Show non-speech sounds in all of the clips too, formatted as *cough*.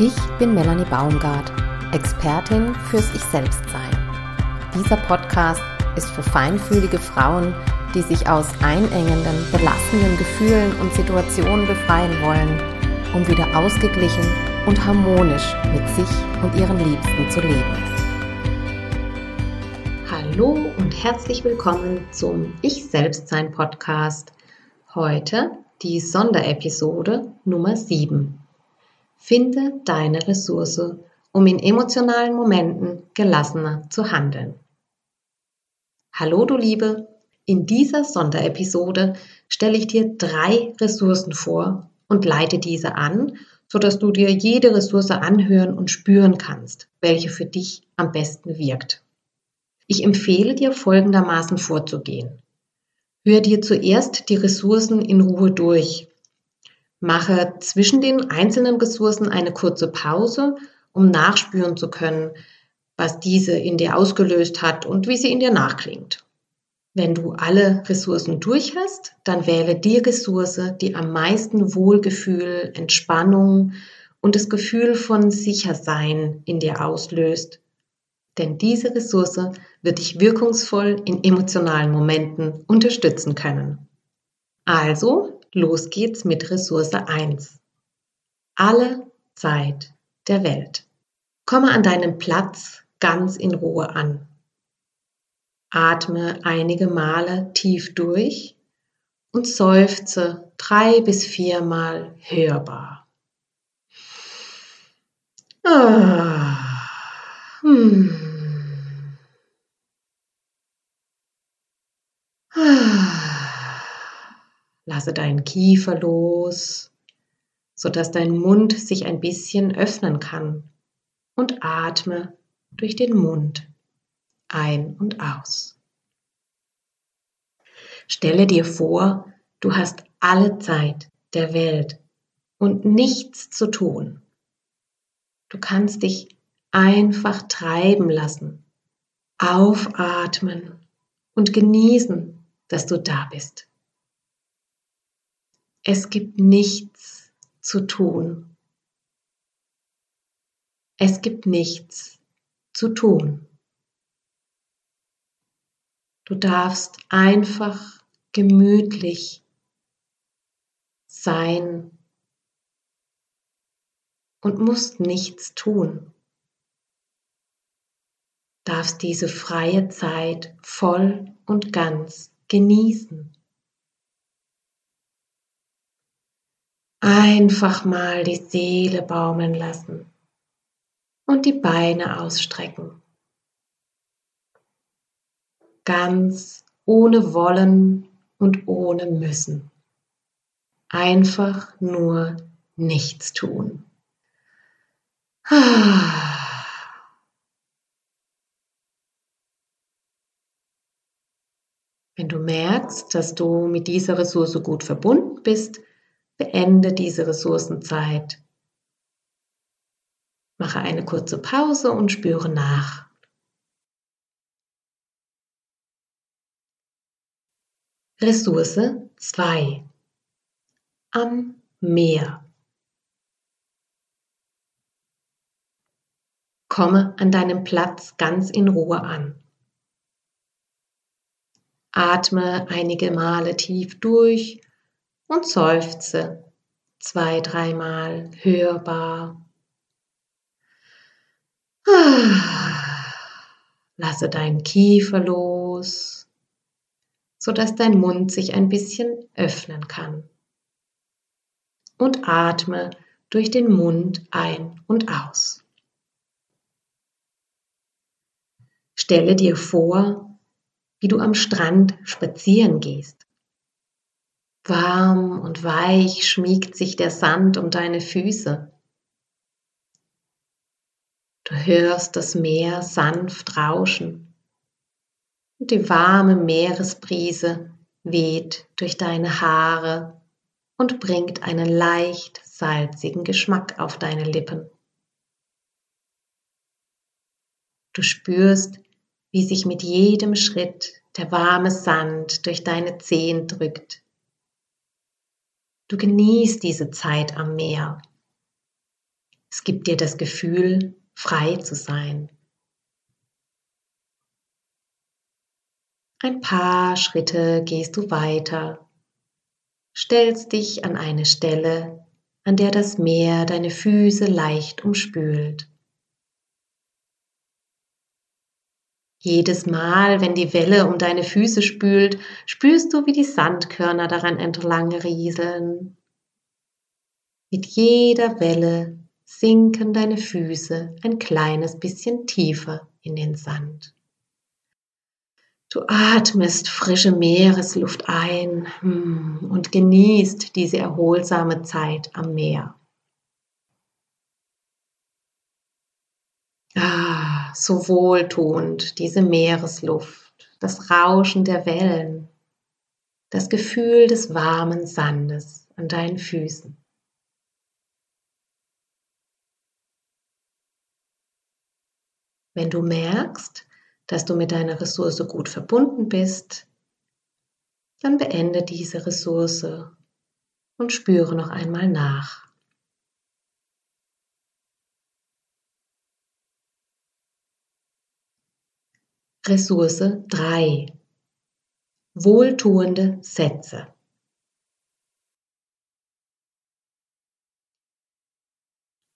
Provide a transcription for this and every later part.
Ich bin Melanie Baumgart, Expertin fürs Ich-Selbst-Sein. Dieser Podcast ist für feinfühlige Frauen, die sich aus einengenden, belastenden Gefühlen und Situationen befreien wollen, um wieder ausgeglichen und harmonisch mit sich und ihren Liebsten zu leben. Hallo und herzlich willkommen zum Ich-Selbst-Sein Podcast. Heute die Sonderepisode Nummer 7. Finde deine Ressource, um in emotionalen Momenten gelassener zu handeln. Hallo du Liebe, in dieser Sonderepisode stelle ich dir drei Ressourcen vor und leite diese an, sodass du dir jede Ressource anhören und spüren kannst, welche für dich am besten wirkt. Ich empfehle dir folgendermaßen vorzugehen. Hör dir zuerst die Ressourcen in Ruhe durch Mache zwischen den einzelnen Ressourcen eine kurze Pause, um nachspüren zu können, was diese in dir ausgelöst hat und wie sie in dir nachklingt. Wenn du alle Ressourcen durch hast, dann wähle die Ressource, die am meisten Wohlgefühl, Entspannung und das Gefühl von Sichersein in dir auslöst. Denn diese Ressource wird dich wirkungsvoll in emotionalen Momenten unterstützen können. Also Los geht's mit Ressource 1. Alle Zeit der Welt. Komme an deinem Platz ganz in Ruhe an. Atme einige Male tief durch und seufze drei bis viermal hörbar. Ah, hm. ah. Lasse deinen Kiefer los, sodass dein Mund sich ein bisschen öffnen kann und atme durch den Mund ein und aus. Stelle dir vor, du hast alle Zeit der Welt und nichts zu tun. Du kannst dich einfach treiben lassen, aufatmen und genießen, dass du da bist. Es gibt nichts zu tun. Es gibt nichts zu tun. Du darfst einfach gemütlich sein und musst nichts tun. Darfst diese freie Zeit voll und ganz genießen. Einfach mal die Seele baumeln lassen und die Beine ausstrecken. Ganz ohne Wollen und ohne Müssen. Einfach nur nichts tun. Wenn du merkst, dass du mit dieser Ressource gut verbunden bist, Beende diese Ressourcenzeit. Mache eine kurze Pause und spüre nach. Ressource 2. Am Meer. Komme an deinem Platz ganz in Ruhe an. Atme einige Male tief durch und seufze zwei, dreimal hörbar. *sighs* Lasse deinen Kiefer los, sodass dein Mund sich ein bisschen öffnen kann. Und atme durch den Mund ein und aus. Stelle dir vor, wie du am Strand spazieren gehst. Warm und weich schmiegt sich der Sand um deine Füße. Du hörst das Meer sanft rauschen und die warme Meeresbrise weht durch deine Haare und bringt einen leicht salzigen Geschmack auf deine Lippen. Du spürst, wie sich mit jedem Schritt der warme Sand durch deine Zehen drückt Du genießt diese Zeit am Meer. Es gibt dir das Gefühl, frei zu sein. Ein paar Schritte gehst du weiter, stellst dich an eine Stelle, an der das Meer deine Füße leicht umspült. Jedes Mal, wenn die Welle um deine Füße spült, spürst du, wie die Sandkörner daran entlang rieseln. Mit jeder Welle sinken deine Füße ein kleines bisschen tiefer in den Sand. Du atmest frische Meeresluft ein hm, und genießt diese erholsame Zeit am Meer. So wohltuend, diese Meeresluft, das Rauschen der Wellen, das Gefühl des warmen Sandes an deinen Füßen. Wenn du merkst, dass du mit deiner Ressource gut verbunden bist, dann beende diese Ressource und spüre noch einmal nach. Ressource 3. Wohltuende Sätze.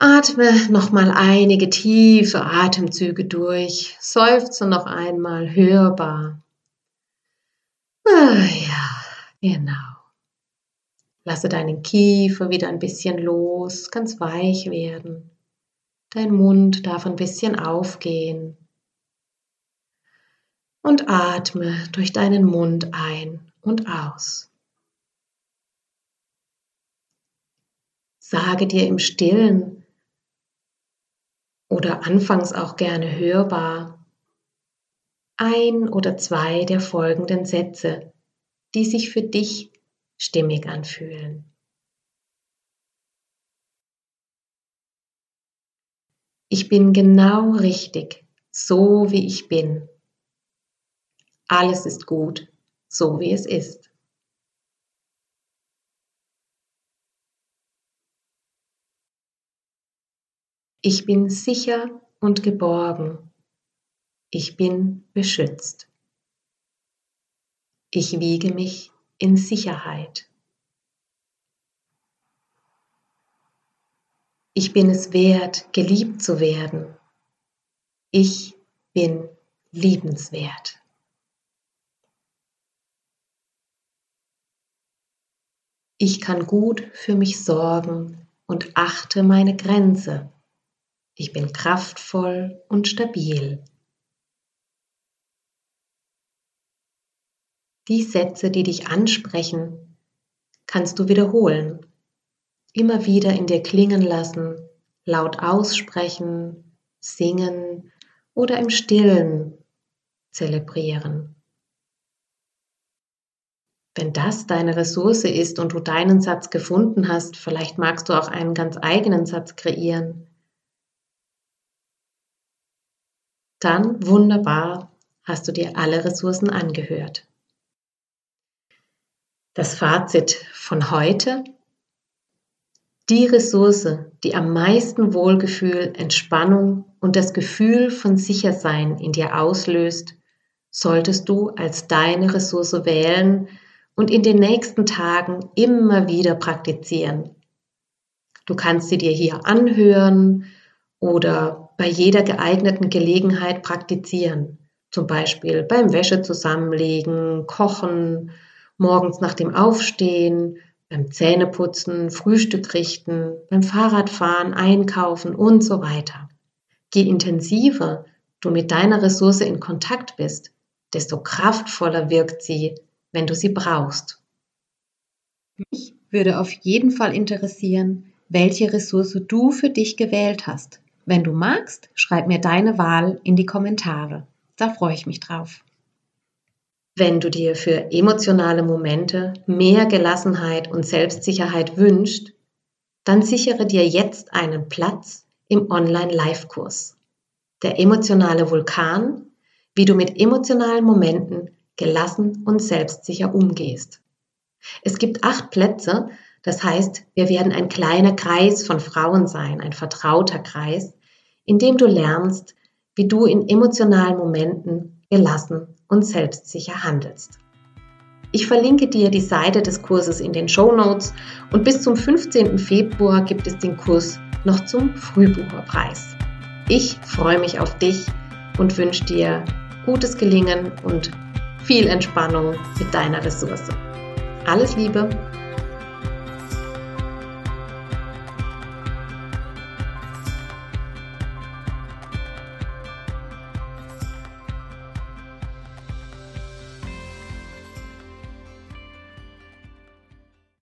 Atme nochmal einige tiefe Atemzüge durch. Seufze noch einmal hörbar. Ah, ja, genau. Lasse deinen Kiefer wieder ein bisschen los, ganz weich werden. Dein Mund darf ein bisschen aufgehen und atme durch deinen Mund ein und aus. Sage dir im stillen oder anfangs auch gerne hörbar ein oder zwei der folgenden Sätze, die sich für dich stimmig anfühlen. Ich bin genau richtig, so wie ich bin. Alles ist gut, so wie es ist. Ich bin sicher und geborgen. Ich bin beschützt. Ich wiege mich in Sicherheit. Ich bin es wert, geliebt zu werden. Ich bin liebenswert. Ich kann gut für mich sorgen und achte meine Grenze. Ich bin kraftvoll und stabil. Die Sätze, die dich ansprechen, kannst du wiederholen, immer wieder in dir klingen lassen, laut aussprechen, singen oder im stillen zelebrieren. Wenn das deine Ressource ist und du deinen Satz gefunden hast, vielleicht magst du auch einen ganz eigenen Satz kreieren. Dann wunderbar, hast du dir alle Ressourcen angehört. Das Fazit von heute. Die Ressource, die am meisten Wohlgefühl, Entspannung und das Gefühl von Sichersein in dir auslöst, solltest du als deine Ressource wählen, und in den nächsten Tagen immer wieder praktizieren. Du kannst sie dir hier anhören oder bei jeder geeigneten Gelegenheit praktizieren. Zum Beispiel beim Wäsche zusammenlegen, kochen, morgens nach dem Aufstehen, beim Zähneputzen, Frühstück richten, beim Fahrradfahren, einkaufen und so weiter. Je intensiver du mit deiner Ressource in Kontakt bist, desto kraftvoller wirkt sie wenn du sie brauchst. Mich würde auf jeden Fall interessieren, welche Ressource du für dich gewählt hast. Wenn du magst, schreib mir deine Wahl in die Kommentare. Da freue ich mich drauf. Wenn du dir für emotionale Momente mehr Gelassenheit und Selbstsicherheit wünschst, dann sichere dir jetzt einen Platz im Online-Live-Kurs. Der emotionale Vulkan, wie du mit emotionalen Momenten gelassen und selbstsicher umgehst. Es gibt acht Plätze, Das heißt, wir werden ein kleiner Kreis von Frauen sein, ein vertrauter Kreis, in dem du lernst, wie du in emotionalen Momenten gelassen und selbstsicher handelst. Ich verlinke dir die Seite des Kurses in den Show Notes und bis zum 15. Februar gibt es den Kurs noch zum Frühbucherpreis. Ich freue mich auf dich und wünsche dir gutes Gelingen und viel Entspannung mit deiner Ressource. Alles Liebe!